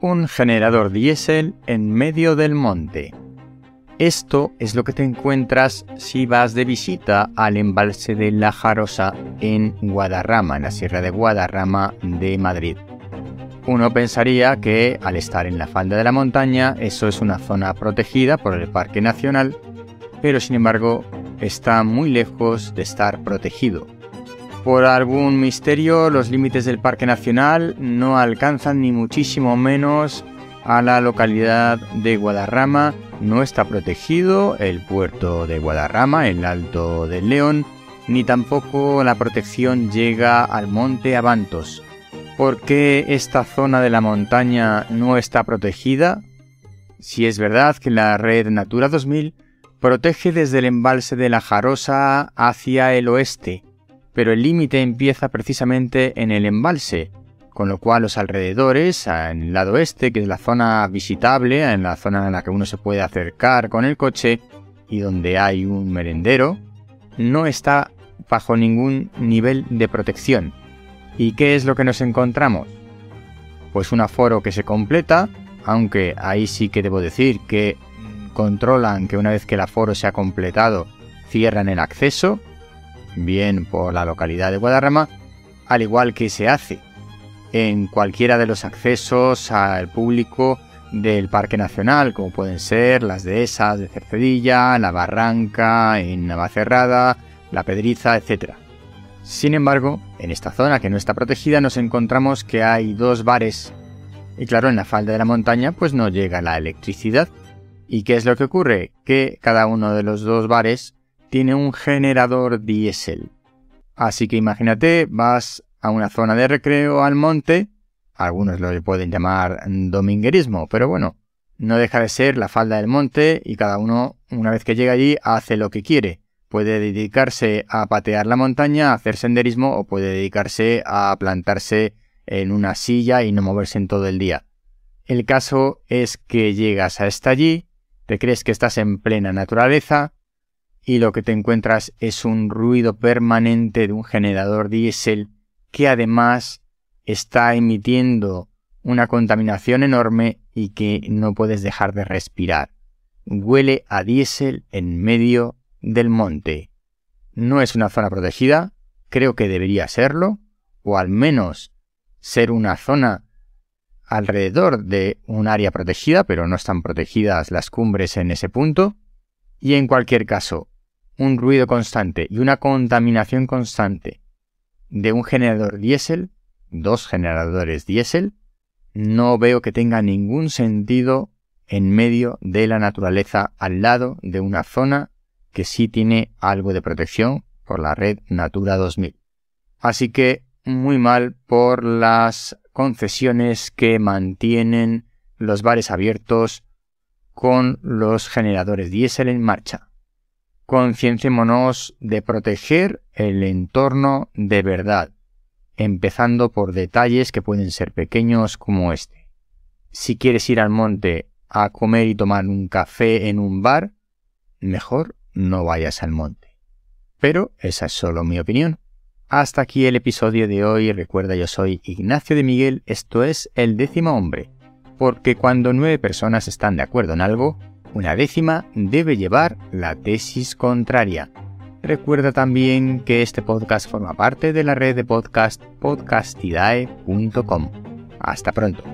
un generador diésel en medio del monte. Esto es lo que te encuentras si vas de visita al embalse de La Jarosa en Guadarrama, en la Sierra de Guadarrama de Madrid. Uno pensaría que al estar en la falda de la montaña eso es una zona protegida por el Parque Nacional, pero sin embargo está muy lejos de estar protegido. Por algún misterio los límites del Parque Nacional no alcanzan ni muchísimo menos a la localidad de Guadarrama no está protegido el puerto de Guadarrama, el Alto del León, ni tampoco la protección llega al monte Avantos. ¿Por qué esta zona de la montaña no está protegida? Si es verdad que la red Natura 2000 protege desde el embalse de la Jarosa hacia el oeste, pero el límite empieza precisamente en el embalse, con lo cual los alrededores, en el lado este, que es la zona visitable, en la zona en la que uno se puede acercar con el coche y donde hay un merendero, no está bajo ningún nivel de protección. ¿Y qué es lo que nos encontramos? Pues un aforo que se completa, aunque ahí sí que debo decir que controlan que una vez que el aforo se ha completado, cierran el acceso, bien por la localidad de Guadarrama, al igual que se hace en cualquiera de los accesos al público del Parque Nacional, como pueden ser las dehesas de Cercedilla, la Barranca, en Navacerrada, la Pedriza, etc. Sin embargo, en esta zona que no está protegida nos encontramos que hay dos bares y claro, en la falda de la montaña pues no llega la electricidad. ¿Y qué es lo que ocurre? Que cada uno de los dos bares tiene un generador diésel. Así que imagínate, vas a una zona de recreo al monte, algunos lo pueden llamar dominguerismo, pero bueno, no deja de ser la falda del monte y cada uno, una vez que llega allí, hace lo que quiere. Puede dedicarse a patear la montaña, a hacer senderismo o puede dedicarse a plantarse en una silla y no moverse en todo el día. El caso es que llegas hasta allí, te crees que estás en plena naturaleza y lo que te encuentras es un ruido permanente de un generador diésel que además está emitiendo una contaminación enorme y que no puedes dejar de respirar. Huele a diésel en medio del monte. No es una zona protegida, creo que debería serlo, o al menos ser una zona alrededor de un área protegida, pero no están protegidas las cumbres en ese punto. Y en cualquier caso, un ruido constante y una contaminación constante de un generador diésel, dos generadores diésel, no veo que tenga ningún sentido en medio de la naturaleza al lado de una zona que sí tiene algo de protección por la red Natura 2000. Así que muy mal por las concesiones que mantienen los bares abiertos con los generadores diésel en marcha concienciémonos de proteger el entorno de verdad, empezando por detalles que pueden ser pequeños como este. Si quieres ir al monte a comer y tomar un café en un bar, mejor no vayas al monte. Pero esa es solo mi opinión. Hasta aquí el episodio de hoy. Recuerda, yo soy Ignacio de Miguel, esto es El décimo hombre. Porque cuando nueve personas están de acuerdo en algo, una décima debe llevar la tesis contraria. Recuerda también que este podcast forma parte de la red de podcast podcastidae.com. Hasta pronto.